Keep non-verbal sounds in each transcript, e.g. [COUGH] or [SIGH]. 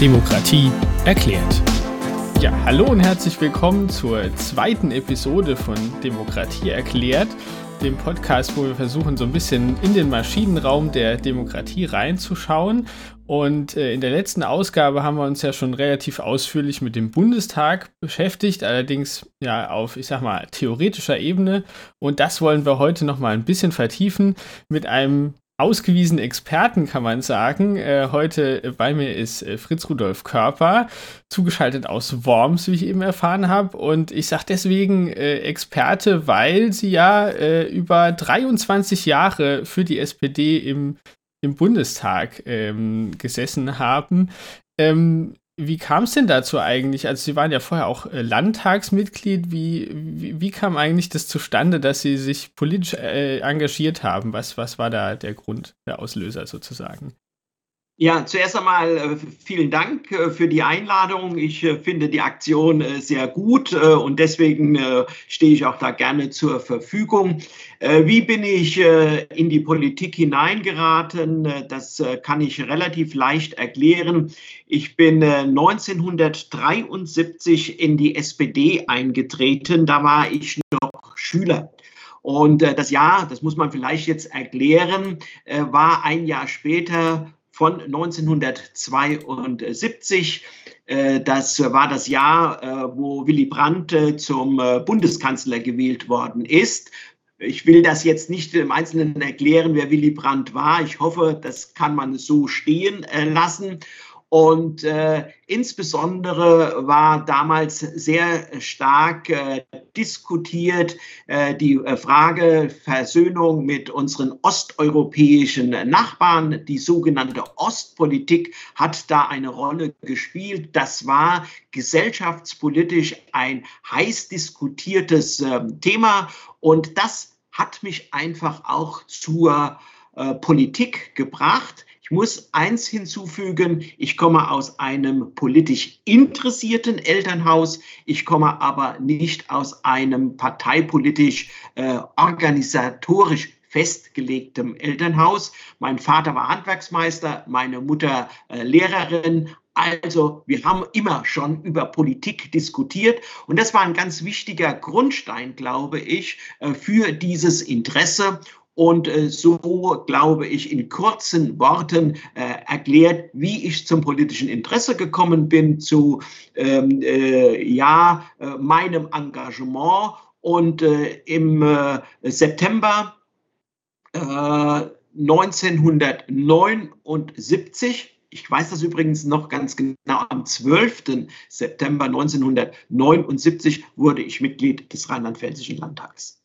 Demokratie erklärt. Ja, hallo und herzlich willkommen zur zweiten Episode von Demokratie erklärt, dem Podcast, wo wir versuchen, so ein bisschen in den Maschinenraum der Demokratie reinzuschauen. Und äh, in der letzten Ausgabe haben wir uns ja schon relativ ausführlich mit dem Bundestag beschäftigt, allerdings ja auf, ich sag mal, theoretischer Ebene. Und das wollen wir heute noch mal ein bisschen vertiefen mit einem ausgewiesenen Experten, kann man sagen. Äh, heute bei mir ist äh, Fritz Rudolf Körper, zugeschaltet aus Worms, wie ich eben erfahren habe. Und ich sage deswegen äh, Experte, weil sie ja äh, über 23 Jahre für die SPD im, im Bundestag ähm, gesessen haben. Ähm, wie kam es denn dazu eigentlich? Also Sie waren ja vorher auch äh, Landtagsmitglied. Wie, wie, wie, kam eigentlich das zustande, dass Sie sich politisch äh, engagiert haben? Was, was war da der Grund, der Auslöser sozusagen? Ja, zuerst einmal äh, vielen Dank äh, für die Einladung. Ich äh, finde die Aktion sehr gut und deswegen stehe ich auch da gerne zur Verfügung. Wie bin ich in die Politik hineingeraten? Das kann ich relativ leicht erklären. Ich bin 1973 in die SPD eingetreten. Da war ich noch Schüler. Und das Jahr, das muss man vielleicht jetzt erklären, war ein Jahr später von 1972. Äh, das war das Jahr, äh, wo Willy Brandt äh, zum Bundeskanzler gewählt worden ist. Ich will das jetzt nicht im Einzelnen erklären, wer Willy Brandt war. Ich hoffe, das kann man so stehen lassen. Und äh, insbesondere war damals sehr stark äh, diskutiert äh, die äh, Frage Versöhnung mit unseren osteuropäischen Nachbarn. Die sogenannte Ostpolitik hat da eine Rolle gespielt. Das war gesellschaftspolitisch ein heiß diskutiertes ähm, Thema. Und das hat mich einfach auch zur äh, Politik gebracht. Ich muss eins hinzufügen, ich komme aus einem politisch interessierten Elternhaus, ich komme aber nicht aus einem parteipolitisch äh, organisatorisch festgelegtem Elternhaus. Mein Vater war Handwerksmeister, meine Mutter äh, Lehrerin. Also wir haben immer schon über Politik diskutiert und das war ein ganz wichtiger Grundstein, glaube ich, äh, für dieses Interesse. Und äh, so, glaube ich, in kurzen Worten äh, erklärt, wie ich zum politischen Interesse gekommen bin, zu ähm, äh, ja, äh, meinem Engagement. Und äh, im September 1979 ich weiß das übrigens noch ganz genau, am 12. September 1979 wurde ich Mitglied des Rheinland-Pfälzischen Landtags.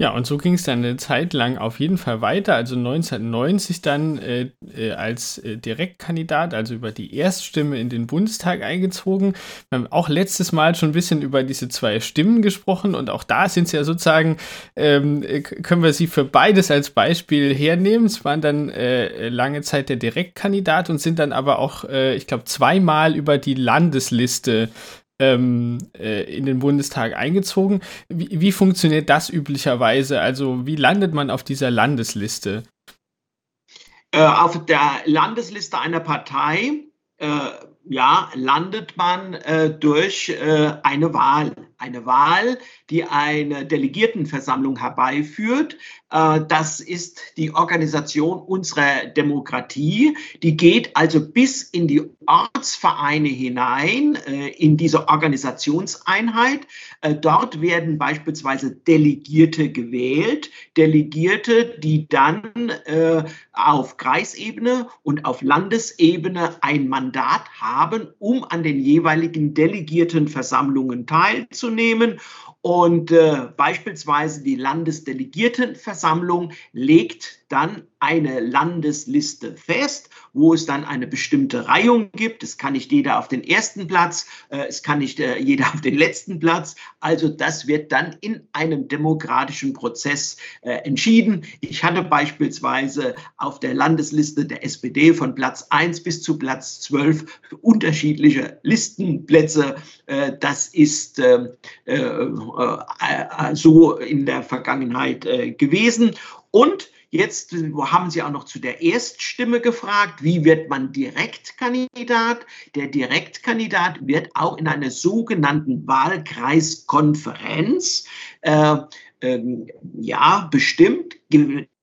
Ja, und so ging es dann eine Zeit lang auf jeden Fall weiter. Also 1990 dann äh, äh, als äh, Direktkandidat, also über die Erststimme in den Bundestag eingezogen. Wir haben auch letztes Mal schon ein bisschen über diese zwei Stimmen gesprochen und auch da sind es ja sozusagen, ähm, äh, können wir sie für beides als Beispiel hernehmen. Es waren dann lange Zeit der Direktkandidat und sind dann aber auch, ich glaube, zweimal über die Landesliste ähm, äh, in den Bundestag eingezogen. Wie, wie, funktioniert das üblicherweise? Also wie landet man auf dieser Landesliste? Äh, auf der Landesliste einer Partei, äh, ja, landet man äh, durch äh, eine Wahl. Eine Wahl, die eine Delegiertenversammlung herbeiführt. Äh, das ist die Organisation unserer Demokratie. Die geht also bis in die Ortsvereine hinein, äh, in diese Organisationseinheit. Äh, dort werden beispielsweise Delegierte gewählt. Delegierte, die dann auf Kreisebene und auf Landesebene ein Mandat haben, um an den jeweiligen Delegiertenversammlungen teilzunehmen zu nehmen und äh, beispielsweise die Landesdelegiertenversammlung legt dann eine Landesliste fest, wo es dann eine bestimmte Reihung gibt. Es kann nicht jeder auf den ersten Platz, äh, es kann nicht äh, [LAUGHS] jeder auf den letzten Platz. Also das wird dann in einem demokratischen Prozess äh, entschieden. Ich hatte beispielsweise auf der Landesliste der SPD von Platz 1 bis zu Platz 12 unterschiedliche Listenplätze. Äh, das ist ähm, äh, äh, so in der Vergangenheit gewesen. Und Jetzt haben Sie auch noch zu der Erststimme gefragt. Wie wird man Direktkandidat? Der Direktkandidat wird auch in einer sogenannten Wahlkreiskonferenz äh, ähm, ja bestimmt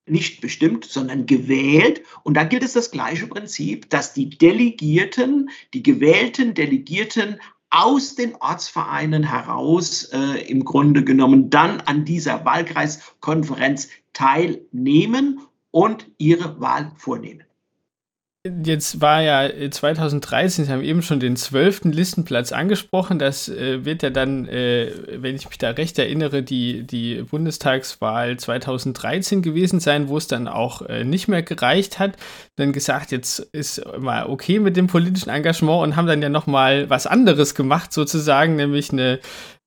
nicht bestimmt, sondern gewählt. Und da gilt es das gleiche Prinzip, dass die Delegierten, die gewählten Delegierten aus den Ortsvereinen heraus äh, im Grunde genommen dann an dieser Wahlkreiskonferenz teilnehmen und ihre Wahl vornehmen. Jetzt war ja 2013, Sie haben eben schon den zwölften Listenplatz angesprochen. Das äh, wird ja dann, äh, wenn ich mich da recht erinnere, die, die Bundestagswahl 2013 gewesen sein, wo es dann auch äh, nicht mehr gereicht hat. Dann gesagt, jetzt ist mal okay mit dem politischen Engagement und haben dann ja nochmal was anderes gemacht, sozusagen, nämlich eine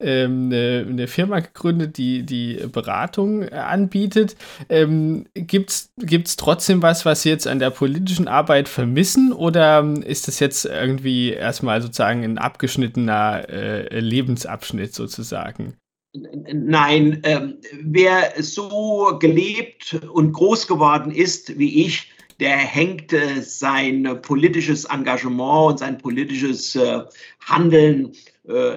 ähm, eine, eine, Firma gegründet, die die Beratung anbietet. Ähm, Gibt es trotzdem was, was Sie jetzt an der politischen Arbeit vermissen oder ähm, ist das jetzt irgendwie erstmal sozusagen ein abgeschnittener äh, Lebensabschnitt sozusagen? Nein, äh, wer so gelebt und groß geworden ist wie ich, der hängt äh, sein politisches Engagement und sein politisches äh, Handeln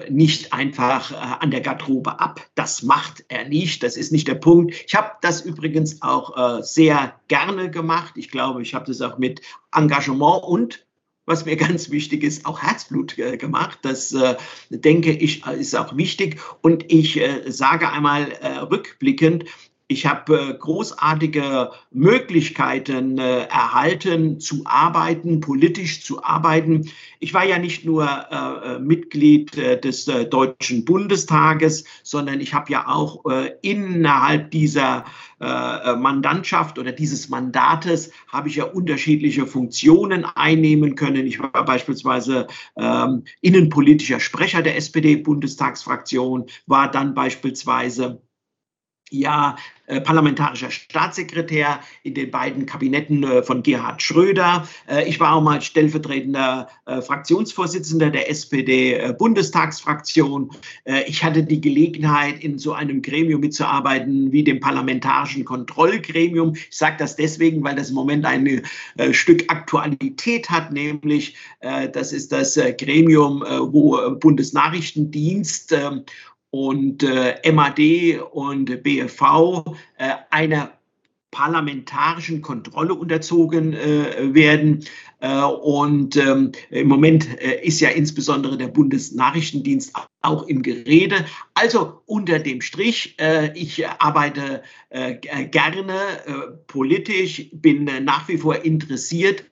nicht einfach äh, an der Garderobe ab. Das macht er nicht. Das ist nicht der Punkt. Ich habe das übrigens auch äh, sehr gerne gemacht. Ich glaube, ich habe das auch mit Engagement und was mir [LAUGHS] ganz wichtig ist, auch Herzblut äh, gemacht. Das äh, denke ich ist auch wichtig. Und ich äh, sage einmal rückblickend, ich habe äh, großartige Möglichkeiten äh, erhalten, zu arbeiten, politisch zu arbeiten. Ich war ja nicht nur äh, Mitglied des Deutschen Bundestages, sondern ich habe ja auch innerhalb dieser Mandantschaft oder dieses Mandates habe ich ja unterschiedliche Funktionen einnehmen können. Ich war beispielsweise ähm, innenpolitischer Sprecher der SPD-Bundestagsfraktion, war dann beispielsweise ja äh, parlamentarischer Staatssekretär in den beiden Kabinetten äh, von Gerhard Schröder. Äh, ich war auch mal stellvertretender äh, Fraktionsvorsitzender der SPD-Bundestagsfraktion. Äh, ich hatte die Gelegenheit, in so einem Gremium mitzuarbeiten wie dem Parlamentarischen Kontrollgremium. Ich sage das deswegen, weil das im Moment ein äh, Stück Aktualität hat, nämlich das ist das Gremium, wo Bundesnachrichtendienst ähm, und äh, MAD und BFV äh, einer parlamentarischen Kontrolle unterzogen äh, werden. Äh, und ähm, im Moment äh, ist ja insbesondere der Bundesnachrichtendienst auch im Gerede. Also unter dem Strich, äh, ich arbeite äh, gerne politisch, bin nach wie vor interessiert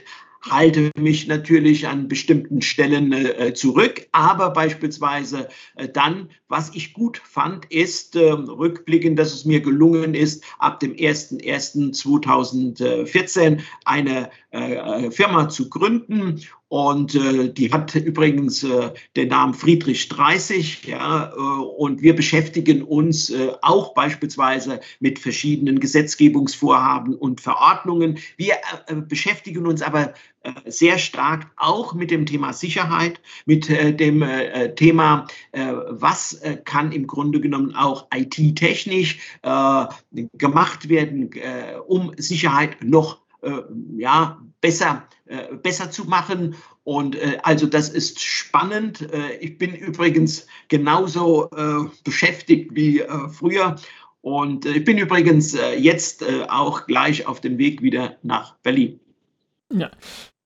halte mich natürlich an bestimmten Stellen äh, zurück, aber beispielsweise äh, dann, was ich gut fand, ist äh, rückblickend, dass es mir gelungen ist, ab dem 01.01.2014 eine äh, Firma zu gründen und äh, die hat übrigens äh, den Namen Friedrich 30. Ja, äh, und wir beschäftigen uns äh, auch beispielsweise mit verschiedenen Gesetzgebungsvorhaben und Verordnungen. Wir äh, äh beschäftigen uns aber sehr stark auch mit dem Thema Sicherheit, mit dem Thema, was kann im Grunde genommen auch IT-technisch gemacht werden, um Sicherheit noch ja, besser, äh, besser zu machen. Und äh, also das ist spannend. Äh, ich bin übrigens genauso äh, beschäftigt wie äh, früher. Und ich bin übrigens jetzt auch gleich auf dem Weg wieder nach Berlin. Ja,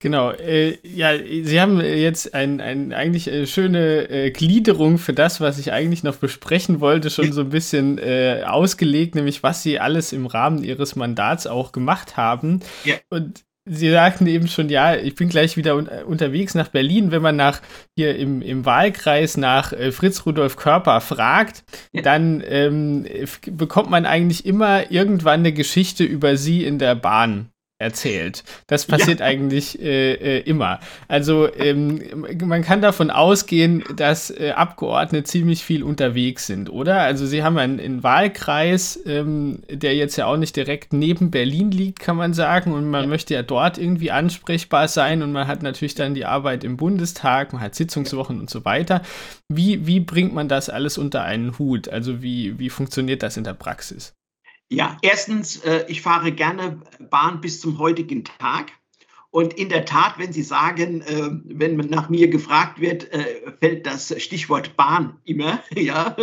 Genau, äh, ja, Sie haben jetzt ein, ein eigentlich äh, schöne äh, Gliederung für das, was ich eigentlich noch besprechen wollte, schon so ein bisschen äh, ausgelegt, nämlich was Sie alles im Rahmen Ihres Mandats auch gemacht haben. Ja. Und Sie sagten eben schon, ja, ich bin gleich wieder un unterwegs nach Berlin. Wenn man nach hier im, im Wahlkreis nach äh, Fritz Rudolf Körper fragt, ja. dann ähm, bekommt man eigentlich immer irgendwann eine Geschichte über Sie in der Bahn erzählt. Das passiert ja. eigentlich äh, äh, immer. Also ähm, man kann davon ausgehen, dass äh, Abgeordnete ziemlich viel unterwegs sind, oder? Also sie haben einen, einen Wahlkreis, ähm, der jetzt ja auch nicht direkt neben Berlin liegt, kann man sagen, und man ja. möchte ja dort irgendwie ansprechbar sein und man hat natürlich dann die Arbeit im Bundestag, man hat Sitzungswochen und so weiter. Wie, wie bringt man das alles unter einen Hut? Also wie, wie funktioniert das in der Praxis? Ja, erstens, äh, ich fahre gerne Bahn bis zum heutigen Tag. Und in der Tat, wenn Sie sagen, äh, wenn nach mir gefragt wird, äh, fällt das Stichwort Bahn immer. [LAUGHS] Ja,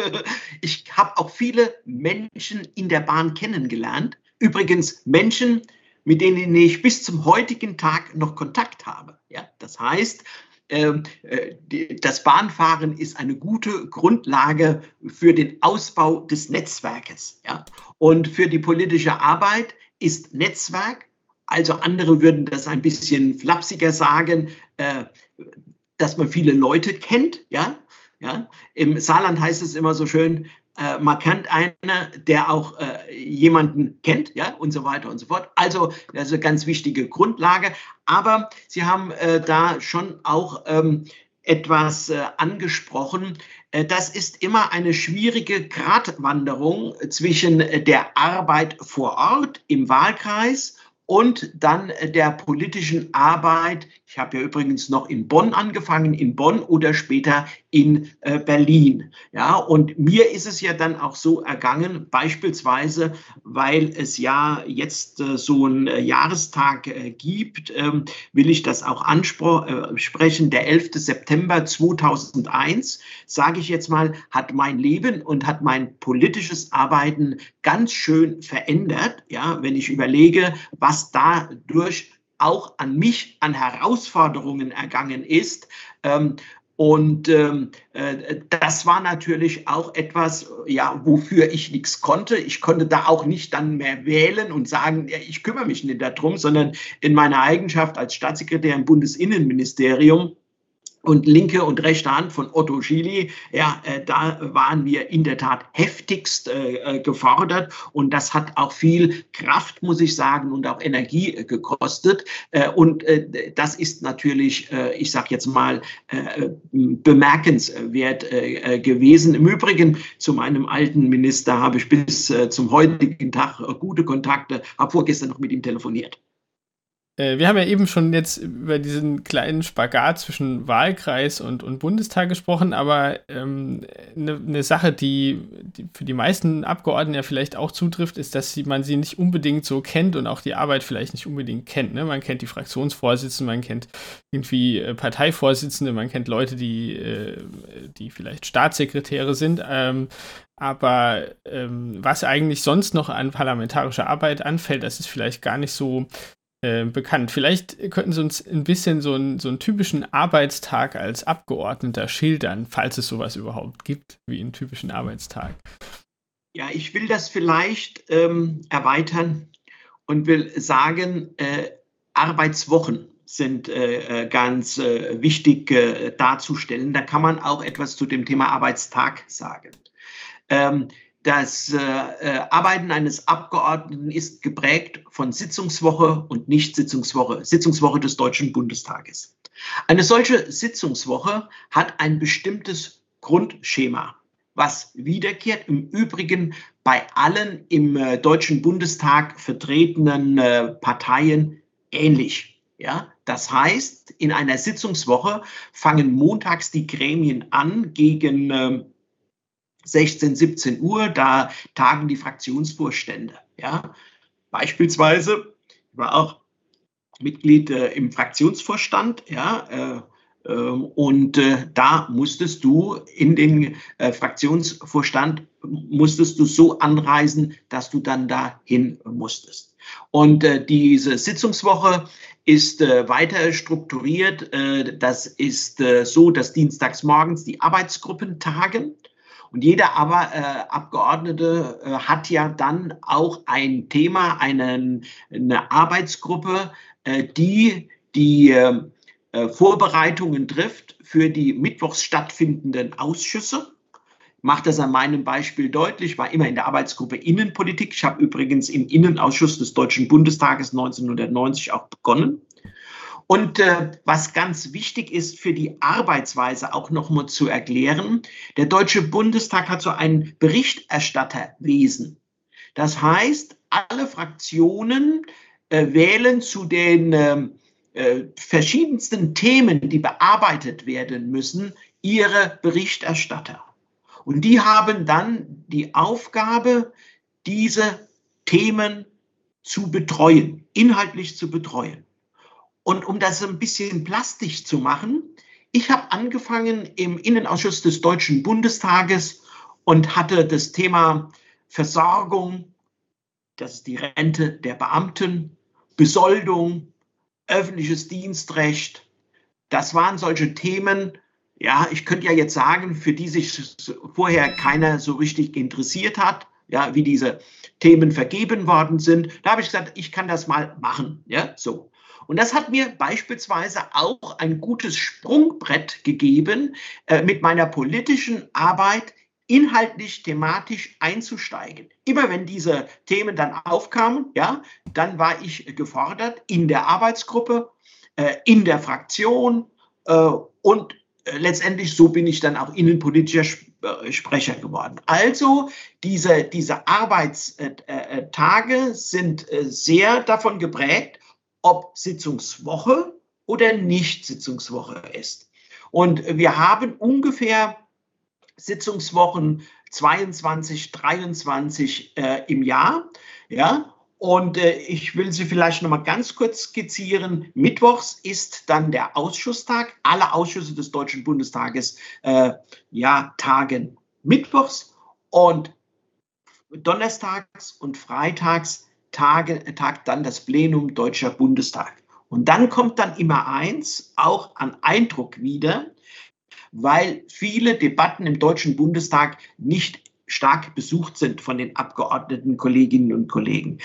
ich habe auch viele Menschen in der Bahn kennengelernt. Übrigens Menschen, mit denen ich bis zum heutigen Tag noch Kontakt habe. Ja, das heißt, das Bahnfahren ist eine gute Grundlage für den Ausbau des Netzwerkes. Ja? Und für die politische Arbeit ist Netzwerk also andere würden das ein bisschen flapsiger sagen, äh, dass man viele Leute kennt. Ja? Ja? Im Saarland heißt es immer so schön, äh, man kennt einer, der auch äh, jemanden kennt, ja, und so weiter und so fort. Also, das ist eine ganz wichtige Grundlage. Aber Sie haben äh, da schon auch ähm, etwas äh, angesprochen. Äh, das ist immer eine schwierige Gratwanderung zwischen der Arbeit vor Ort im Wahlkreis und dann äh, der politischen Arbeit. Ich habe ja übrigens noch in Bonn angefangen, in Bonn oder später in äh, Berlin. Ja, und mir ist es ja dann auch so ergangen, beispielsweise, weil es ja jetzt äh, so einen äh, Jahrestag äh, gibt, ähm, will ich das auch ansprechen. Äh, der 11. September 2001, sage ich jetzt mal, hat mein Leben und hat mein politisches Arbeiten ganz schön verändert. Ja, wenn ich überlege, was dadurch auch an mich an Herausforderungen ergangen ist. Ähm, und ähm, äh, das war natürlich auch etwas, ja, wofür ich nichts konnte. Ich konnte da auch nicht dann mehr wählen und sagen, ich kümmere mich nicht darum, sondern in meiner Eigenschaft als Staatssekretär im Bundesinnenministerium und linke und rechte Hand von Otto Schily, ja, äh, da waren wir in der Tat heftigst äh, äh, gefordert und das hat auch viel Kraft, muss ich sagen, und auch Energie äh, gekostet. Äh, und äh, das ist natürlich, ich sage jetzt mal, bemerkenswert gewesen. Im Übrigen zu meinem alten Minister habe ich bis zum heutigen Tag gute Kontakte, habe vorgestern noch mit ihm telefoniert. Äh, wir haben ja eben schon jetzt über diesen kleinen Spagat zwischen Wahlkreis und, und Bundestag gesprochen, aber ähm, eine, ne Sache, die, die, für die meisten Abgeordneten ja vielleicht auch zutrifft, ist, dass sie, man sie nicht unbedingt so kennt und auch die Arbeit vielleicht nicht unbedingt kennt. Ne? Man kennt die Fraktionsvorsitzenden, man kennt irgendwie äh, Parteivorsitzende, man kennt Leute, die, äh, die vielleicht Staatssekretäre sind. Ähm, aber ähm, was eigentlich sonst noch an parlamentarischer Arbeit anfällt, das ist vielleicht gar nicht so äh, bekannt. Vielleicht könnten Sie uns ein bisschen so, ein, so einen typischen Arbeitstag als Abgeordneter schildern, falls es sowas überhaupt gibt, wie einen typischen Arbeitstag. Ja, ich will das vielleicht ähm, erweitern und will sagen, äh, Arbeitswochen sind äh, äh ganz äh, wichtig äh, darzustellen. Da kann man auch etwas zu dem Thema Arbeitstag sagen. Ähm, das äh, äh, Arbeiten eines Abgeordneten ist geprägt von Sitzungswoche und Nicht-Sitzungswoche, Sitzungswoche des Deutschen Bundestages. Eine solche Sitzungswoche hat ein bestimmtes Grundschema, was wiederkehrt im Übrigen bei allen im äh, Deutschen Bundestag vertretenen äh, Parteien ähnlich. Ja, das heißt, in einer Sitzungswoche fangen montags die Gremien an gegen ähm, 16, 17 Uhr, da tagen die Fraktionsvorstände. Ja. Beispielsweise war auch Mitglied äh, im Fraktionsvorstand, ja, äh, äh, und äh, da musstest du in den äh, Fraktionsvorstand, musstest du so anreisen, dass du dann dahin musstest. Und äh, diese Sitzungswoche ist weiter strukturiert. das ist so, dass dienstags morgens die Arbeitsgruppen tagen und jeder aber äh, Abgeordnete äh, hat ja dann auch ein Thema, einen, eine Arbeitsgruppe, äh, die die ähm, äh, Vorbereitungen trifft für die mittwochs stattfindenden Ausschüsse. Macht das an meinem Beispiel deutlich, war immer in der Arbeitsgruppe Innenpolitik. Ich habe übrigens im Innenausschuss des Deutschen Bundestages 1990 auch begonnen. Und äh, was ganz wichtig ist für die Arbeitsweise auch nochmal zu erklären, der Deutsche Bundestag hat so ein Berichterstatterwesen. Das heißt, alle Fraktionen äh, wählen zu den ähm, äh, verschiedensten Themen, die bearbeitet werden müssen, ihre Berichterstatter. Und die haben dann die Aufgabe, diese Themen zu betreuen, inhaltlich zu betreuen. Und um das ein bisschen plastisch zu machen, ich habe angefangen im Innenausschuss des Deutschen Bundestages und hatte das Thema Versorgung, das ist die Rente der Beamten, Besoldung, öffentliches Dienstrecht. Das waren solche Themen, ja, ich könnte ja jetzt sagen, für die sich vorher keiner so richtig interessiert hat, ja, wie diese Themen vergeben worden sind. Da habe ich gesagt, ich kann das mal machen, ja, so. Und das hat mir beispielsweise auch ein gutes Sprungbrett gegeben, äh, mit meiner politischen Arbeit inhaltlich, thematisch einzusteigen. Immer wenn diese Themen dann aufkamen, ja, dann war ich gefordert in der Arbeitsgruppe, äh, in der Fraktion äh, und letztendlich so bin ich dann auch innenpolitischer Sprecher geworden. Also diese, diese Arbeitstage sind sehr davon geprägt, ob Sitzungswoche oder nicht Sitzungswoche ist. Und wir haben ungefähr Sitzungswochen 22, 23 äh, im Jahr. Ja, und äh, ich will sie vielleicht noch mal ganz kurz skizzieren. Mittwochs ist dann der Ausschusstag. Alle Ausschüsse des Deutschen Bundestages äh, ja, tagen mittwochs und donnerstags und freitags Tage, tagt dann das Plenum Deutscher Bundestag. Und dann kommt dann immer eins, auch an Eindruck wieder, weil viele Debatten im Deutschen Bundestag nicht stark besucht sind von den Abgeordneten, Kolleginnen und Kollegen.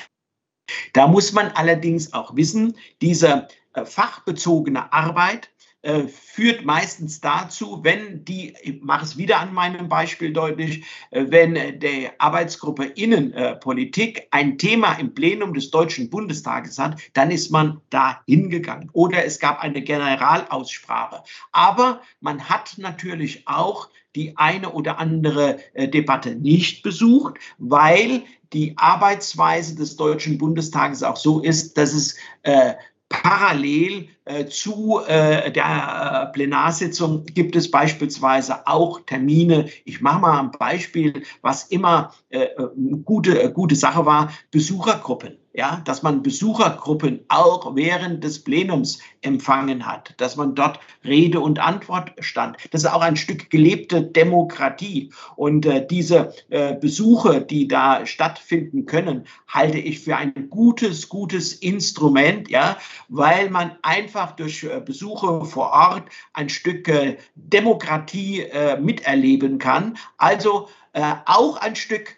Da muss man allerdings auch wissen, diese äh, fachbezogene Arbeit äh, führt meistens dazu, wenn die, ich mache es wieder an meinem Beispiel deutlich, äh, wenn die Arbeitsgruppe Innenpolitik ein Thema im Plenum des Deutschen Bundestages hat, dann ist man da hingegangen. Oder es gab eine Generalaussprache. Aber man hat natürlich auch die eine oder andere äh, Debatte nicht besucht, weil die Arbeitsweise des Deutschen Bundestages auch so ist, dass es äh, parallel äh, zu äh, der äh, Plenarsitzung gibt es beispielsweise auch Termine. Ich mache mal ein Beispiel, was immer äh, äh, gute, gute Sache war, Besuchergruppen ja, dass man Besuchergruppen auch während des Plenums empfangen hat, dass man dort Rede und Antwort stand. Das ist auch ein Stück gelebte Demokratie. Und äh, diese äh, Besuche, die da stattfinden können, halte ich für ein gutes, gutes Instrument, ja, weil man einfach durch äh, Besuche vor Ort ein Stück äh, Demokratie äh, miterleben kann. Also äh, auch ein Stück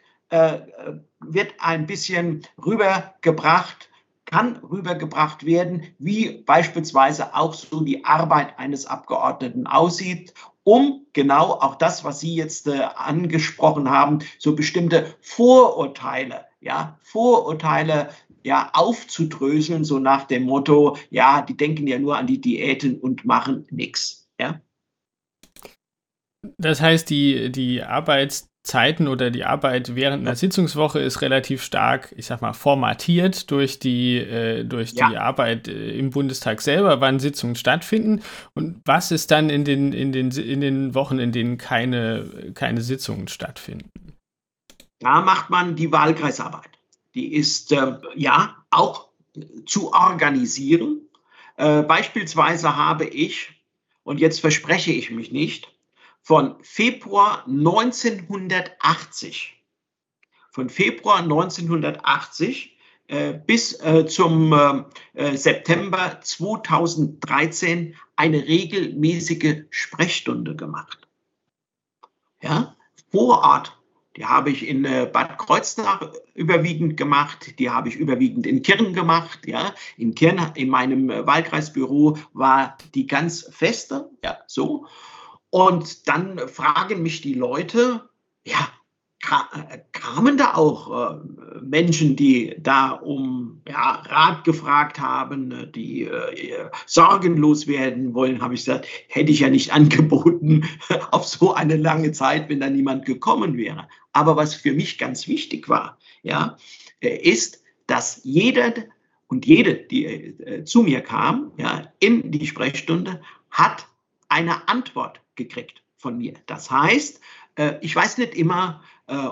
wird ein bisschen rübergebracht, kann rübergebracht werden, wie beispielsweise auch so die Arbeit eines Abgeordneten aussieht, um genau auch das, was Sie jetzt äh, angesprochen haben, so bestimmte Vorurteile, ja, Vorurteile ja, aufzudröseln, so nach dem Motto, ja, die denken ja nur an die Diäten und machen nichts. Ja. Das heißt, die, die Arbeits Zeiten oder die Arbeit während einer Sitzungswoche ist relativ stark, ich sag mal, formatiert durch die, äh, durch ja. die Arbeit äh, im Bundestag selber, wann Sitzungen stattfinden und was ist dann in den, in den, in den Wochen, in denen keine, keine Sitzungen stattfinden. Da macht man die Wahlkreisarbeit. Die ist äh, ja auch zu organisieren. Äh, beispielsweise habe ich, und jetzt verspreche ich mich nicht, von Februar 1980, von Februar 1980 äh, bis äh, zum äh, äh September 2013 eine regelmäßige Sprechstunde gemacht. Ja, vor Ort. Die habe ich in äh, Bad Kreuznach überwiegend gemacht, die habe ich überwiegend in Kirn gemacht. Ja, in Kirn, in meinem äh, Wahlkreisbüro war die ganz feste, ja, so. Und dann fragen mich die Leute, ja, kamen da auch äh, Menschen, die da um ja, Rat gefragt haben, die äh, sorgenlos werden wollen, habe ich gesagt, hätte ich ja nicht [LAUGHS] angeboten auf so eine lange Zeit, wenn da niemand gekommen wäre. Aber was für mich ganz wichtig war, ja, äh, ist, dass jeder und jede, die äh, zu mir kam, ja, in die Sprechstunde, hat eine Antwort gekriegt von mir. Das heißt, äh, ich weiß nicht immer, äh,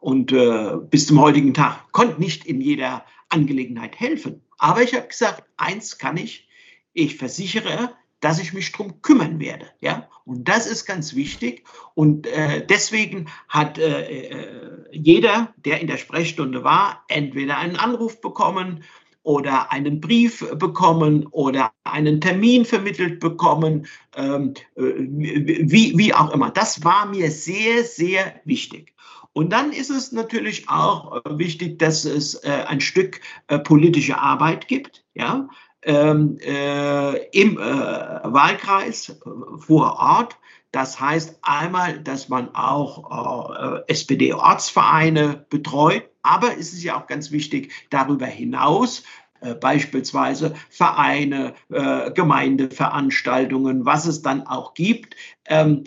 und äh, bis zum heutigen Tag konnte nicht in jeder Angelegenheit helfen. Aber ich habe gesagt, eins kann ich, ich versichere, dass ich mich darum kümmern werde. Ja? Und das ist ganz wichtig. Und äh, deswegen hat äh, jeder, der in der Sprechstunde war, entweder einen Anruf bekommen oder einen Brief bekommen oder einen Termin vermittelt bekommen, ähm, äh, wie, wie auch immer. Das war mir sehr, sehr wichtig. Und dann ist es natürlich auch äh, wichtig, dass es äh, ein Stück äh, politische Arbeit gibt. Ja? ähm, äh, im äh, Wahlkreis vor Ort. Das heißt einmal, dass man auch äh, SPD-Ortsvereine betreut, aber es ist ja auch ganz wichtig, darüber hinaus äh, beispielsweise Vereine, äh, Gemeindeveranstaltungen, was es dann auch gibt, ähm,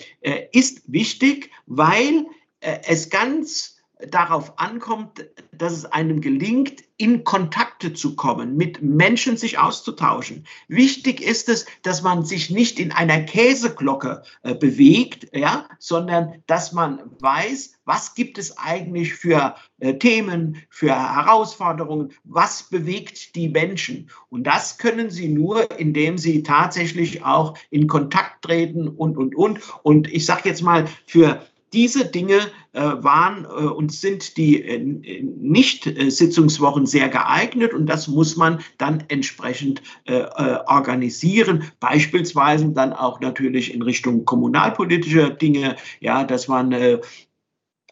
ist wichtig, weil es ganz darauf ankommt, dass es einem gelingt, in Kontakte zu kommen, mit Menschen sich auszutauschen. Wichtig ist es, dass man sich nicht in einer Käseglocke äh, bewegt, ja, sondern dass man weiß, was gibt es eigentlich für äh, Themen, für Herausforderungen, was bewegt die Menschen. Und das können sie nur, indem sie tatsächlich auch in Kontakt treten und, und, und. Und ich sage jetzt mal, für diese Dinge äh, waren äh, und sind die äh, Nicht-Sitzungswochen sehr geeignet und das muss man dann entsprechend organisieren. Beispielsweise dann auch natürlich in Richtung kommunalpolitischer Dinge, ja, dass man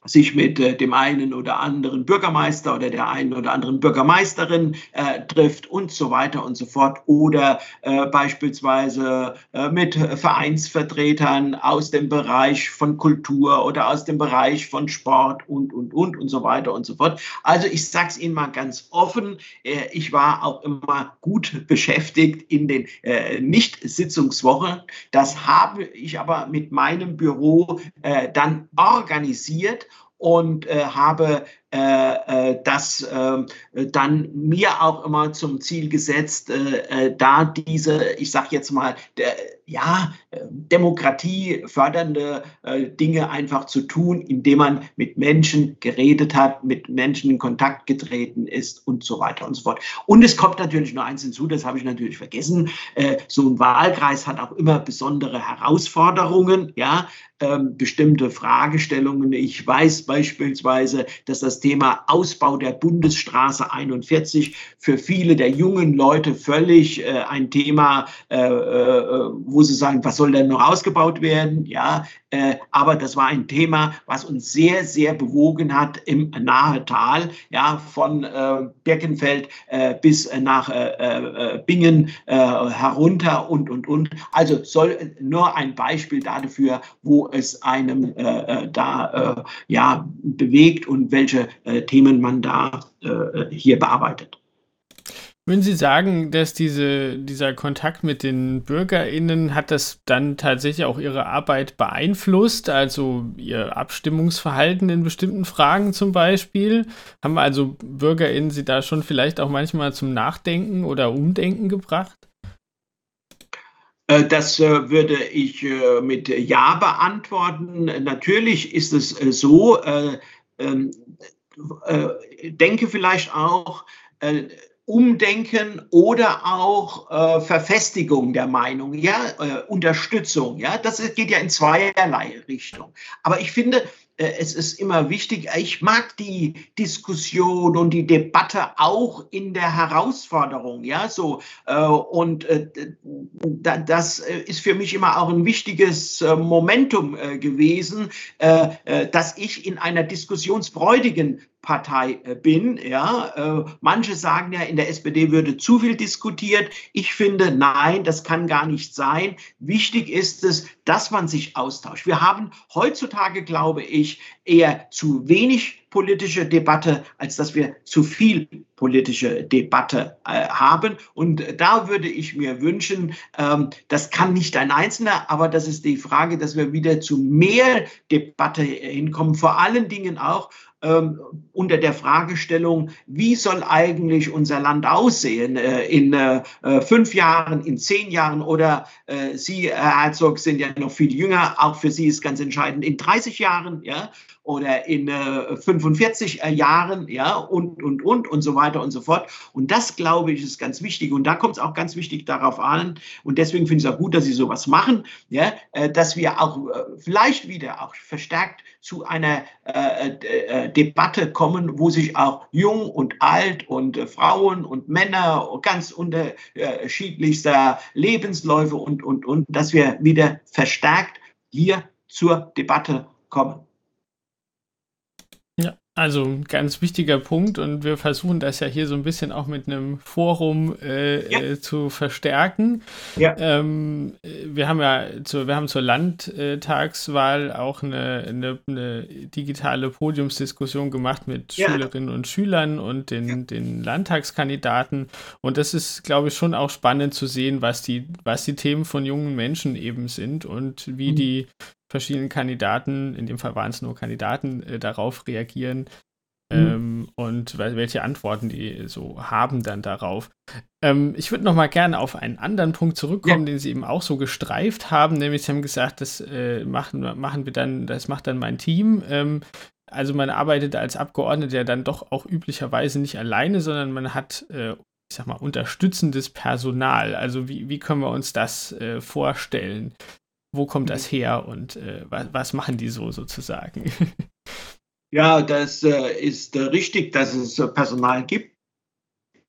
sich mit äh, dem einen oder anderen Bürgermeister oder der einen oder anderen Bürgermeisterin äh, trifft und so weiter und so fort oder äh, beispielsweise äh, mit Vereinsvertretern aus dem Bereich von Kultur oder aus dem Bereich von Sport und und und und so weiter und so fort. Also ich sage es Ihnen mal ganz offen, äh, ich war auch immer gut beschäftigt in den äh, Nicht-Sitzungswochen. Das habe ich aber mit meinem Büro dann organisiert und äh, habe das äh, dann mir auch immer zum Ziel gesetzt, äh, äh da diese, ich sage jetzt mal, der, ja, Demokratie fördernde äh, Dinge einfach zu tun, indem man mit Menschen geredet hat, mit Menschen in Kontakt getreten ist und so weiter und so fort. Und es kommt natürlich noch eins hinzu, das habe ich natürlich vergessen. so ein Wahlkreis hat auch immer besondere Herausforderungen, ja, ähm, bestimmte Fragestellungen. Ich weiß beispielsweise, dass das Thema Ausbau der Bundesstraße 41 für viele der jungen Leute völlig äh, ein Thema, äh, äh, wo sie sagen, was soll denn noch ausgebaut werden? Ja, äh, aber das war ein Thema, was uns sehr, sehr bewogen hat im Nahetal, ja, von äh, Birkenfeld äh, bis nach Bingen herunter und, und, und. Also soll nur ein Beispiel dafür, wo es einem da ja, bewegt und welche äh, Themen man da äh, hier bearbeitet. Würden Sie sagen, dass diese, dieser Kontakt mit den BürgerInnen hat das dann tatsächlich auch Ihre Arbeit beeinflusst, also Ihr Abstimmungsverhalten in bestimmten Fragen zum Beispiel? Haben also BürgerInnen Sie da schon vielleicht auch manchmal zum Nachdenken oder Umdenken gebracht? Äh, das äh, würde ich mit Ja beantworten. Natürlich ist es so, ähm, äh, denke vielleicht auch, äh, Umdenken oder auch äh, Verfestigung der Meinung, ja, äh, Unterstützung, ja, das geht ja in zweierlei Richtung. Aber ich finde, äh, es ist immer wichtig, ich mag die Diskussion und die Debatte auch in der Herausforderung, ja, so. Äh, und äh, das ist für mich immer auch ein wichtiges Momentum gewesen, dass ich in einer diskussionsfreudigen Partei bin. Ja, manche sagen ja, in der SPD würde zu viel diskutiert. Ich finde, nein, das kann gar nicht sein. Wichtig ist es, dass man sich austauscht. Wir haben heutzutage, glaube ich, eher zu wenig politische Debatte, als dass wir zu viel politische Debatte äh, haben. Und da würde ich mir wünschen, ähm, das kann nicht ein Einzelner, aber das ist die Frage, dass wir wieder zu mehr Debatte hinkommen, vor allen Dingen auch ähm, unter der Fragestellung, wie soll eigentlich unser Land aussehen äh, in äh, fünf Jahren, in zehn Jahren oder äh, Sie, Herr Herzog, sind ja noch viel jünger, auch für Sie ist ganz entscheidend, in 30 Jahren, ja. Oder in äh, 45 Jahren, ja, und, und, und, und so weiter und so fort. Und das, glaube ich, ist ganz wichtig. Und da kommt es auch ganz wichtig darauf an. Und deswegen finde ich es auch gut, dass Sie sowas machen, ja, äh, dass wir auch äh, vielleicht wieder auch verstärkt zu einer äh, äh, Debatte kommen, wo sich auch jung und alt und äh, Frauen und Männer ganz unterschiedlichster Lebensläufe und, und, und, dass wir wieder verstärkt hier zur Debatte kommen. Also ein ganz wichtiger Punkt und wir versuchen das ja hier so ein bisschen auch mit einem Forum äh, ja. äh, zu verstärken. Ja. Ähm, wir haben ja zu, wir haben zur Landtagswahl auch eine, eine, eine digitale Podiumsdiskussion gemacht mit ja. Schülerinnen und Schülern und den, den Landtagskandidaten. Und das ist, glaube ich, schon auch spannend zu sehen, was die, was die Themen von jungen Menschen eben sind und wie mhm. die verschiedenen Kandidaten, in dem Fall waren es nur Kandidaten, äh, darauf reagieren mhm. ähm, und welche Antworten die so haben dann darauf. Ähm, ich würde noch mal gerne auf einen anderen Punkt zurückkommen, ja. den Sie eben auch so gestreift haben, nämlich Sie haben gesagt, das äh, machen, machen wir dann, das macht dann mein Team. Ähm, also man arbeitet als Abgeordneter ja dann doch auch üblicherweise nicht alleine, sondern man hat äh, ich sag mal, unterstützendes Personal. Also wie, wie können wir uns das äh, vorstellen? Wo kommt das mhm. her und äh, was, was, machen die so sozusagen? [LAUGHS] Ja, das äh, ist äh, richtig, dass es äh, Personal gibt.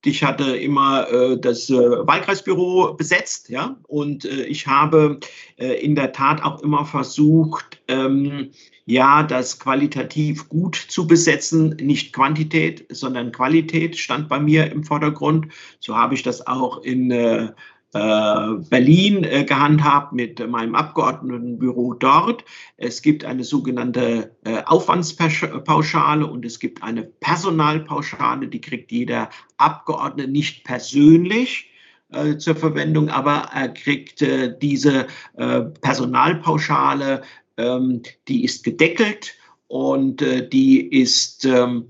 Ich hatte immer äh, das äh, Wahlkreisbüro besetzt, ja, und ich habe in der Tat auch immer versucht, ähm, ja, das qualitativ gut zu besetzen, nicht Quantität, sondern Qualität stand bei mir im Vordergrund. So habe ich das auch in äh, Berlin äh, gehandhabt mit meinem Abgeordnetenbüro dort. Es gibt eine sogenannte äh, Aufwandspauschale und es gibt eine Personalpauschale, die kriegt jeder Abgeordnete nicht persönlich zur Verwendung, aber er kriegt diese Personalpauschale, ähm, die ist gedeckelt und die ist ähm,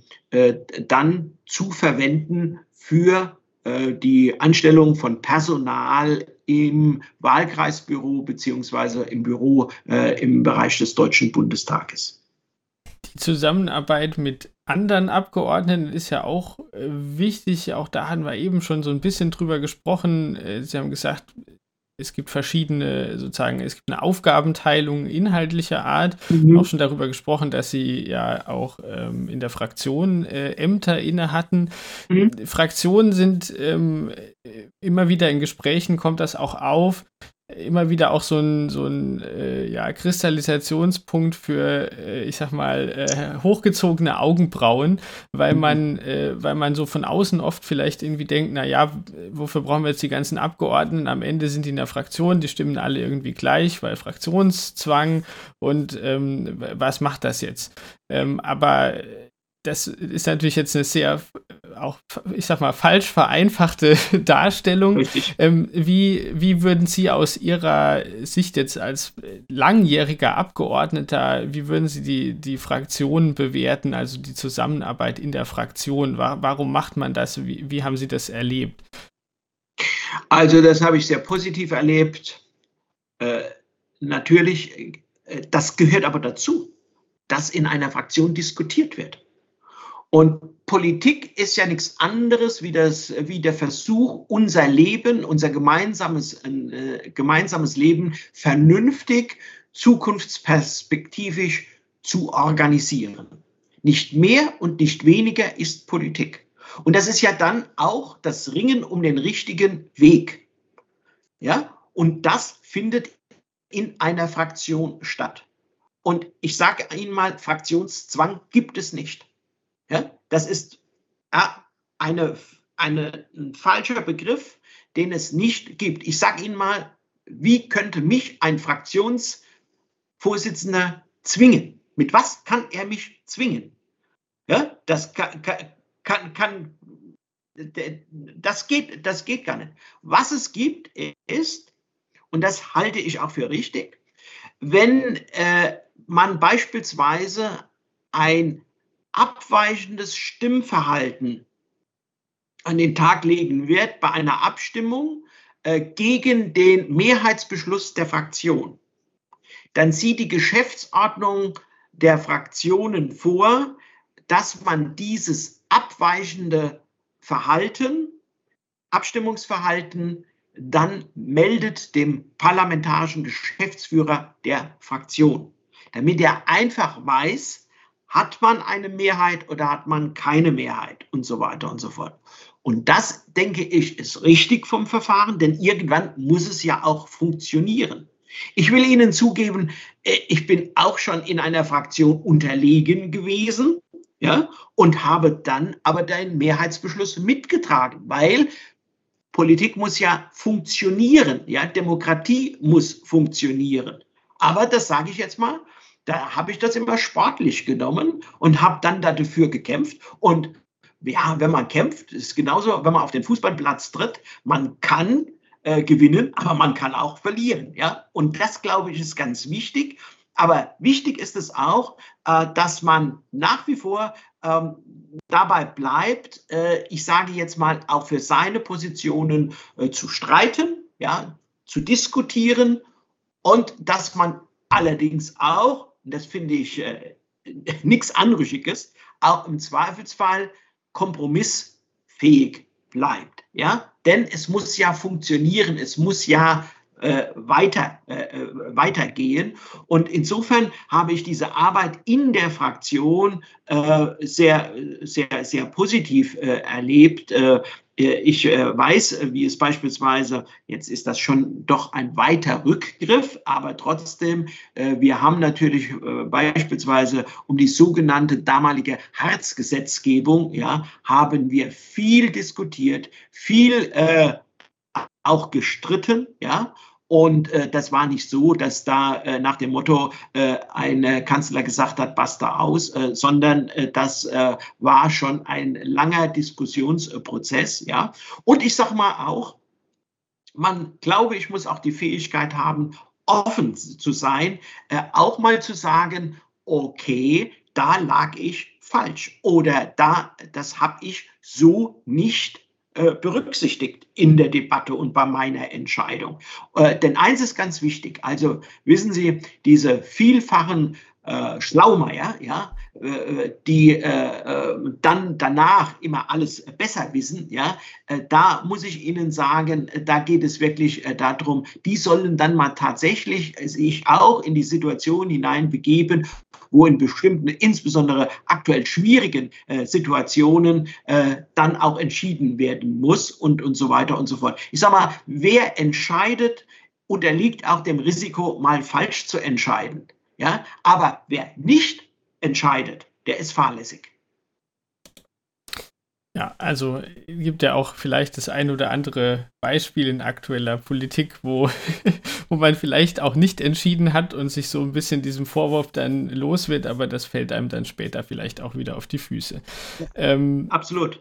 dann zu verwenden für äh, die Anstellung von Personal im Wahlkreisbüro beziehungsweise im Büro äh, im Bereich des Deutschen Bundestages. Die Zusammenarbeit mit anderen Abgeordneten ist ja auch äh, wichtig. Auch da hatten wir eben schon so ein bisschen drüber gesprochen. Äh, Sie haben gesagt, es gibt verschiedene, sozusagen, es gibt eine Aufgabenteilung inhaltlicher Art. Mhm. Auch schon darüber gesprochen, dass sie ja auch ähm, in der Fraktion äh, Ämter inne hatten. Mhm. Fraktionen sind ähm, immer wieder in Gesprächen, kommt das auch auf, immer wieder auch so ein, so ein äh, ja, Kristallisationspunkt für, äh, ich sag mal, äh, hochgezogene Augenbrauen, weil mhm. man, äh, weil man so von außen oft vielleicht irgendwie denkt, naja, wofür brauchen wir jetzt die ganzen Abgeordneten? Am Ende sind die in der Fraktion, die stimmen alle irgendwie gleich, weil Fraktionszwang und ähm, was macht das jetzt? Ähm, aber das ist natürlich jetzt eine sehr, auch, ich sag mal, falsch vereinfachte [LAUGHS] Darstellung. Ähm, wie, wie würden Sie aus Ihrer Sicht jetzt als langjähriger Abgeordneter, wie würden Sie die, die Fraktionen bewerten, also die Zusammenarbeit in der Fraktion? Warum macht man das? Wie, wie haben Sie das erlebt? Also, das habe ich sehr positiv erlebt. Äh, natürlich, äh, das gehört aber dazu, dass in einer Fraktion diskutiert wird. Und Politik ist ja nichts anderes wie, das, wie der Versuch, unser Leben, unser gemeinsames, äh, gemeinsames Leben vernünftig, zukunftsperspektivisch zu organisieren. Nicht mehr und nicht weniger ist Politik. Und das ist ja dann auch das Ringen um den richtigen Weg. Ja, und das findet in einer Fraktion statt. Und ich sage Ihnen mal, Fraktionszwang gibt es nicht. Ja? Das ist ja, eine, eine, ein falscher Begriff, den es nicht gibt. Ich sage Ihnen mal, wie könnte mich ein Fraktionsvorsitzender zwingen? Mit was kann er mich zwingen? Ja, das kann, kann, kann das geht, das geht gar nicht. Was es gibt, ist, und das halte ich auch für richtig, wenn äh, man beispielsweise ein abweichendes Stimmverhalten an den Tag legen wird bei einer Abstimmung äh, gegen den Mehrheitsbeschluss der Fraktion, dann sieht die Geschäftsordnung der Fraktionen vor, dass man dieses abweichende Verhalten, Abstimmungsverhalten, dann meldet dem parlamentarischen Geschäftsführer der Fraktion, damit er einfach weiß, hat man eine Mehrheit oder hat man keine Mehrheit und so weiter und so fort. Und das, denke ich, ist richtig vom Verfahren, denn irgendwann muss es ja auch funktionieren. Ich will Ihnen zugeben, äh, ich bin auch schon in einer Fraktion unterlegen gewesen, ja, und habe dann aber den Mehrheitsbeschluss mitgetragen, weil Politik muss ja funktionieren, ja, Demokratie muss funktionieren. Aber das sage ich jetzt mal, da habe ich das immer sportlich genommen und habe dann dafür gekämpft. Und ja, wenn man kämpft, ist genauso, wenn man auf den Fußballplatz tritt, man kann äh, gewinnen, aber man kann auch verlieren. Ja? Und das, glaube ich, ist ganz wichtig. Aber wichtig ist es auch, äh, dass man nach wie vor ähm, dabei bleibt, äh, ich sage jetzt mal, auch für seine Positionen äh, zu streiten, ja, zu diskutieren und dass man allerdings auch und das finde ich äh, [LAUGHS] nichts Anrüchiges, auch im Zweifelsfall kompromissfähig bleibt. Ja? Denn es muss ja funktionieren, es muss ja äh, weiter, äh, äh, weitergehen. Und insofern habe ich diese Arbeit in der Fraktion äh, sehr, sehr, sehr positiv äh, erlebt. Äh, ich weiß, wie es beispielsweise, jetzt ist das schon doch ein weiter Rückgriff, aber trotzdem, wir haben natürlich beispielsweise um die sogenannte damalige Harzgesetzgebung, ja, haben wir viel diskutiert, viel auch gestritten, ja, und äh, das war nicht so, dass da äh, nach dem Motto äh, ein Kanzler gesagt hat, basta aus, äh, sondern äh, das äh, war schon ein langer Diskussionsprozess. Ja? Und ich sage mal auch, man glaube ich muss auch die Fähigkeit haben, offen zu sein, auch mal zu sagen, okay, da lag ich falsch oder da, das habe ich so nicht berücksichtigt in der Debatte und bei meiner Entscheidung. Äh, denn eins ist ganz wichtig, also wissen Sie, diese vielfachen äh, Schlaumeier, ja, äh, die äh, äh, dann danach immer alles besser wissen, ja, da muss ich Ihnen sagen, da geht es wirklich darum, die sollen dann mal tatsächlich sich auch in die Situation hineinbegeben wo in bestimmten, insbesondere aktuell schwierigen äh, Situationen äh, dann auch entschieden werden muss und, und so weiter und so fort. Ich sage mal, wer entscheidet, unterliegt auch dem Risiko, mal falsch zu entscheiden. Ja? Aber wer nicht entscheidet, der ist fahrlässig. Ja, also gibt ja auch vielleicht das ein oder andere Beispiel in aktueller Politik, wo, [LAUGHS] wo man vielleicht auch nicht entschieden hat und sich so ein bisschen diesem Vorwurf dann los wird, aber das fällt einem dann später vielleicht auch wieder auf die Füße. Ja, ähm, absolut.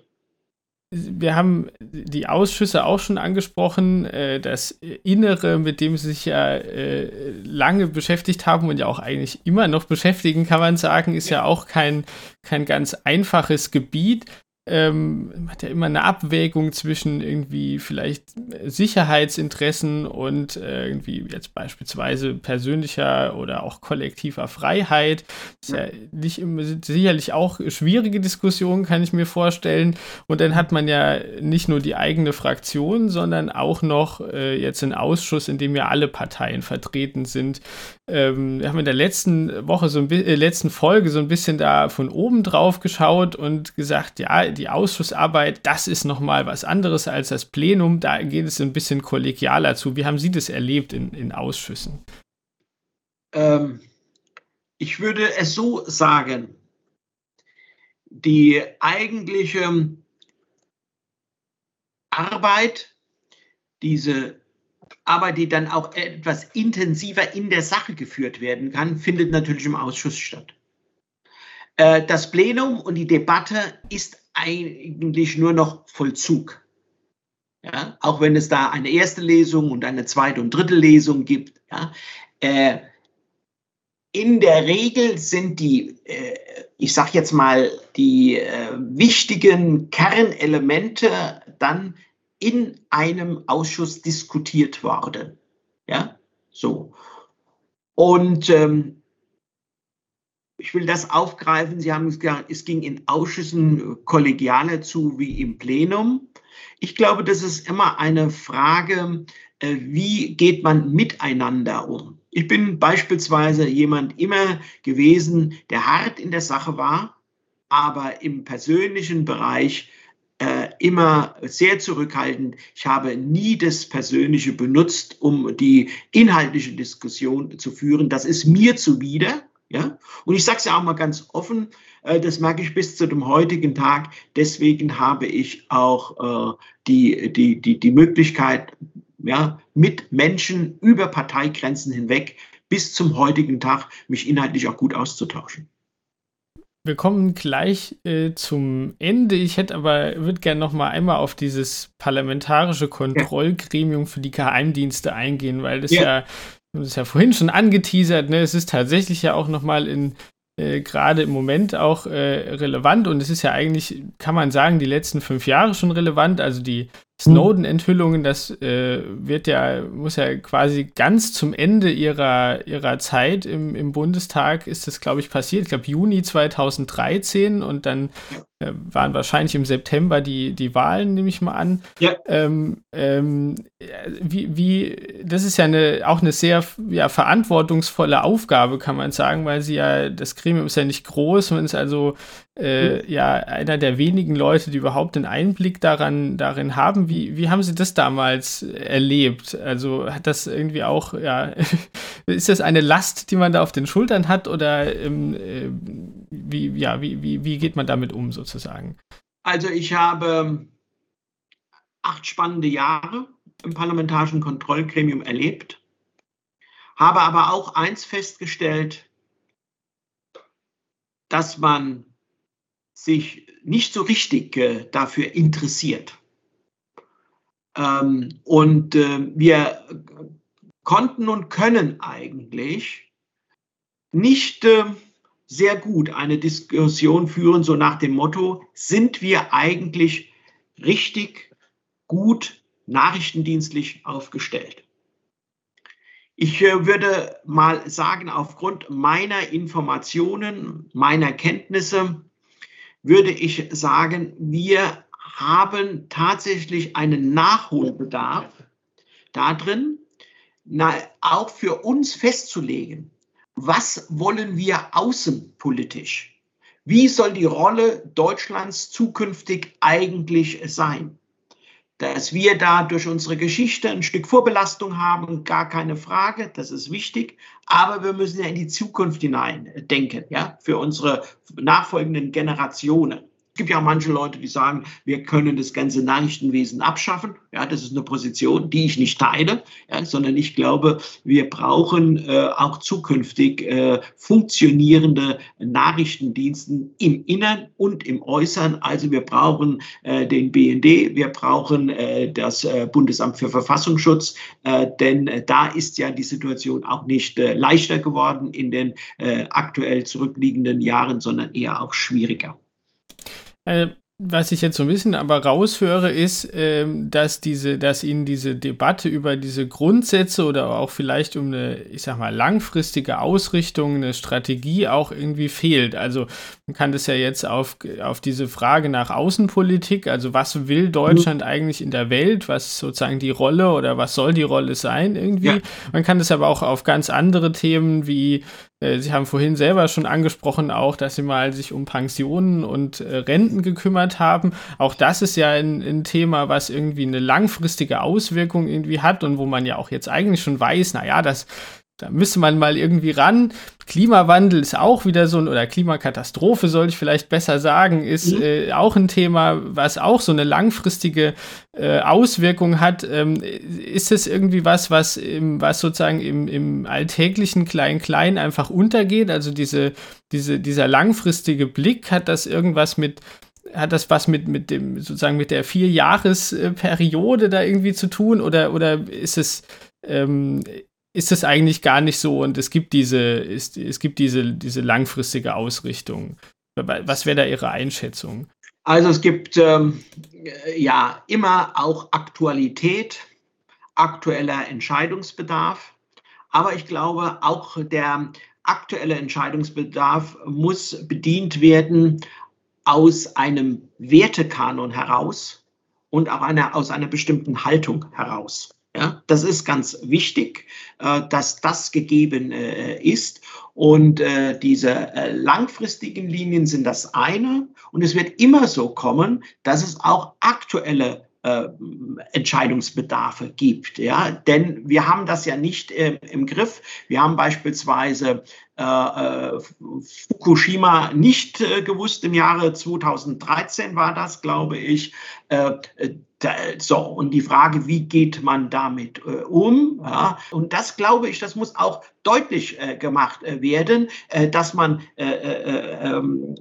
Wir haben die Ausschüsse auch schon angesprochen, äh, das Innere, mit dem sie sich ja äh, lange beschäftigt haben und ja auch eigentlich immer noch beschäftigen, kann man sagen, ist ja auch kein, kein ganz einfaches Gebiet ähm, hat ja immer eine Abwägung zwischen irgendwie vielleicht Sicherheitsinteressen und äh, irgendwie jetzt beispielsweise persönlicher oder auch kollektiver Freiheit. Das ist ja nicht immer, sicherlich auch schwierige Diskussionen, kann ich mir vorstellen. Und dann hat man ja nicht nur die eigene Fraktion, sondern auch noch äh, jetzt einen Ausschuss, in dem ja alle Parteien vertreten sind. Ähm, wir haben in der letzten Woche so ein äh, letzten Folge so ein bisschen da von oben drauf geschaut und gesagt, ja, die Ausschussarbeit, das ist nochmal was anderes als das Plenum. Da geht es ein bisschen kollegialer zu. Wie haben Sie das erlebt in, in Ausschüssen? Ähm, ich würde es so sagen, die eigentliche Arbeit, diese Arbeit, die dann auch etwas intensiver in der Sache geführt werden kann, findet natürlich im Ausschuss statt. Äh, das Plenum und die Debatte ist eigentlich nur noch Vollzug. Ja, auch wenn es da eine erste Lesung und eine zweite und dritte Lesung gibt. Ja, äh, in der Regel sind die, äh, ich sage jetzt mal, die äh, wichtigen Kernelemente dann in einem Ausschuss diskutiert worden. Ja, so. Und ähm, ich will das aufgreifen. Sie haben gesagt, es ging in Ausschüssen kollegialer zu wie im Plenum. Ich glaube, das ist immer eine Frage, äh, wie geht man miteinander um? Ich bin beispielsweise jemand immer gewesen, der hart in der Sache war, aber im persönlichen Bereich äh, immer sehr zurückhaltend. Ich habe nie das Persönliche benutzt, um die inhaltliche Diskussion zu führen. Das ist mir zuwider. Ja? Und ich sage es ja auch mal ganz offen, äh, das merke ich bis zu dem heutigen Tag. Deswegen habe ich auch äh, die, die, die, die Möglichkeit, ja, mit Menschen über Parteigrenzen hinweg bis zum heutigen Tag mich inhaltlich auch gut auszutauschen. Wir kommen gleich äh, zum Ende. Ich hätte aber, würde gerne noch mal einmal auf dieses parlamentarische Kontrollgremium für die Geheimdienste eingehen, weil das ja, ja das ist ja vorhin schon angeteasert, ne? Es ist tatsächlich ja auch noch mal in äh, gerade im Moment auch äh, relevant und es ist ja eigentlich, kann man sagen, die letzten fünf Jahre schon relevant. Also die Snowden-Enthüllungen, das äh, wird ja, muss ja quasi ganz zum Ende ihrer, ihrer Zeit im, im Bundestag ist das, glaube ich, passiert. Ich glaube, Juni 2013 und dann äh, waren wahrscheinlich im September die, die Wahlen, nehme ich mal an. Ja. Ähm, ähm, wie, wie, das ist ja eine, auch eine sehr ja, verantwortungsvolle Aufgabe, kann man sagen, weil sie ja, das Gremium ist ja nicht groß, man ist also äh, mhm. ja einer der wenigen Leute, die überhaupt einen Einblick daran, darin haben. Wie, wie haben Sie das damals erlebt? Also hat das irgendwie auch, ja, [LAUGHS] ist das eine Last, die man da auf den Schultern hat oder ähm, äh, wie, ja, wie, wie, wie geht man damit um sozusagen? Also ich habe acht spannende Jahre im parlamentarischen Kontrollgremium erlebt, habe aber auch eins festgestellt, dass man sich nicht so richtig äh, dafür interessiert. Ähm, und äh, wir konnten und können eigentlich nicht äh, sehr gut eine Diskussion führen, so nach dem Motto, sind wir eigentlich richtig gut nachrichtendienstlich aufgestellt? Ich äh, würde mal sagen, aufgrund meiner Informationen, meiner Kenntnisse, würde ich sagen, wir haben tatsächlich einen Nachholbedarf darin, na, auch für uns festzulegen, was wollen wir außenpolitisch? Wie soll die Rolle Deutschlands zukünftig eigentlich sein? Dass wir da durch unsere Geschichte ein Stück Vorbelastung haben, gar keine Frage, das ist wichtig. Aber wir müssen ja in die Zukunft hinein denken, ja, für unsere nachfolgenden Generationen. Es gibt ja auch manche Leute, die sagen, wir können das ganze Nachrichtenwesen abschaffen. Ja, das ist eine Position, die ich nicht teile, ja, sondern ich glaube, wir brauchen äh, auch zukünftig äh, funktionierende Nachrichtendiensten im Innern und im Äußern. Also wir brauchen äh, den BND, wir brauchen äh, das äh, Bundesamt für Verfassungsschutz, äh, denn da ist ja die Situation auch nicht leichter geworden in den aktuell zurückliegenden Jahren, sondern eher auch schwieriger. Äh, was ich jetzt so ein bisschen aber raushöre, ist, ähm, dass diese, dass Ihnen diese Debatte über diese Grundsätze oder auch vielleicht um eine, ich sag mal, langfristige Ausrichtung, eine Strategie auch irgendwie fehlt. Also man kann das ja jetzt auf, auf diese Frage nach Außenpolitik, also was will Deutschland mhm. eigentlich in der Welt, was ist sozusagen die Rolle oder was soll die Rolle sein irgendwie. Ja. Man kann das aber auch auf ganz andere Themen wie Sie haben vorhin selber schon angesprochen, auch, dass Sie mal sich um Pensionen und äh, Renten gekümmert haben. Auch das ist ja ein, ein, Thema, was irgendwie eine langfristige Auswirkung irgendwie hat und wo man ja auch jetzt eigentlich schon weiß, naja, das da müsste man mal irgendwie ran. Klimawandel ist auch wieder so ein, oder Klimakatastrophe soll ich vielleicht besser sagen, ist mhm. äh, auch ein Thema, was auch so eine langfristige äh, Auswirkung hat. Ähm, ist es irgendwie was, was, im, was sozusagen im, im alltäglichen Klein-Klein einfach untergeht? Also diese, diese, dieser langfristige Blick, hat das irgendwas mit hat das was mit, mit dem, sozusagen mit der Vierjahresperiode da irgendwie zu tun oder, oder ist es, ähm, ist es eigentlich gar nicht so und es gibt diese, ist, es gibt diese, diese langfristige Ausrichtung. Was wäre da Ihre Einschätzung? Also es gibt ähm, ja immer auch Aktualität, aktueller Entscheidungsbedarf, aber ich glaube auch der aktuelle Entscheidungsbedarf muss bedient werden aus einem Wertekanon heraus und auch einer, aus einer bestimmten Haltung heraus. Ja, das ist ganz wichtig, äh, dass das gegeben äh, ist. Und äh, diese langfristigen Linien sind das eine. Und es wird immer so kommen, dass es auch aktuelle äh, Entscheidungsbedarfe gibt. Ja? Denn wir haben das ja nicht äh, im Griff. Wir haben beispielsweise äh, äh Fukushima nicht äh, gewusst. Im Jahre 2013 war das, glaube ich. Da, so, und die Frage, wie geht man damit um? Ja? Und das, glaube ich, das muss auch deutlich gemacht werden, dass man ähm,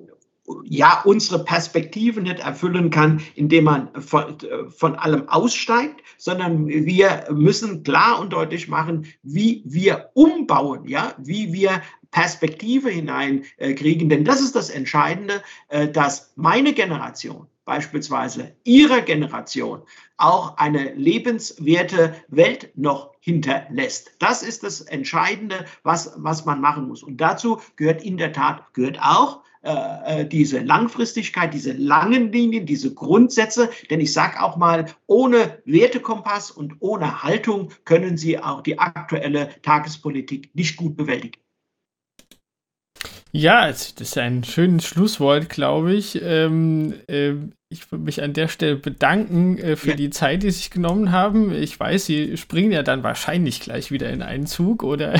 ja unsere Perspektive nicht erfüllen kann, indem man von, von allem aussteigt, sondern wir müssen klar und deutlich machen, wie wir umbauen, ja, wie wir Perspektive hineinkriegen. Denn das ist das Entscheidende, äh, dass meine Generation, beispielsweise Ihre Generation, auch eine lebenswerte Welt noch hinterlässt. Das ist das Entscheidende, was, was man machen muss. Und dazu gehört in der Tat, gehört auch äh, äh, diese Langfristigkeit, diese langen Linien, diese Grundsätze. Denn ich sage auch mal, ohne Wertekompass und ohne Haltung können Sie auch die aktuelle Tagespolitik nicht gut bewältigen. Ja, das ist ein schönes Schlusswort, glaube ich. Ähm, äh, ich würde mich an der Stelle bedanken äh, für ja. die Zeit, die Sie sich genommen haben. Ich weiß, Sie springen ja dann wahrscheinlich gleich wieder in einen Zug, oder?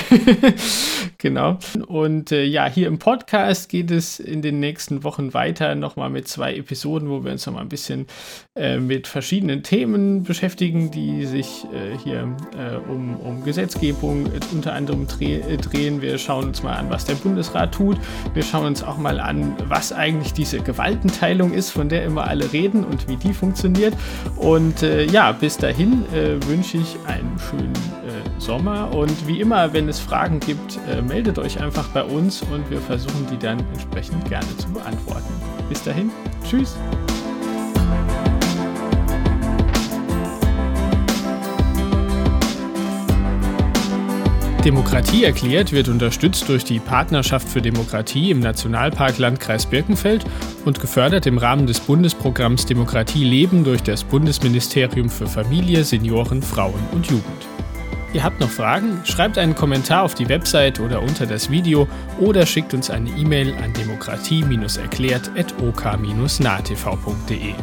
[LAUGHS] genau. Und äh, ja, hier im Podcast geht es in den nächsten Wochen weiter, nochmal mit zwei Episoden, wo wir uns nochmal ein bisschen äh, mit verschiedenen Themen beschäftigen, die sich äh, hier äh, um, um Gesetzgebung unter anderem dreh, drehen. Wir schauen uns mal an, was der Bundesrat tut. Wir schauen uns auch mal an, was eigentlich diese Gewaltenteilung ist, von der immer alle alle reden und wie die funktioniert. Und äh, ja, bis dahin äh, wünsche ich einen schönen äh, Sommer. Und wie immer, wenn es Fragen gibt, äh, meldet euch einfach bei uns und wir versuchen die dann entsprechend gerne zu beantworten. Bis dahin, tschüss. Demokratie erklärt wird unterstützt durch die Partnerschaft für Demokratie im Nationalpark Landkreis Birkenfeld und gefördert im Rahmen des Bundesprogramms Demokratie leben durch das Bundesministerium für Familie, Senioren, Frauen und Jugend. Ihr habt noch Fragen? Schreibt einen Kommentar auf die Website oder unter das Video oder schickt uns eine E-Mail an demokratie-erklärt.ok-nahtv.de.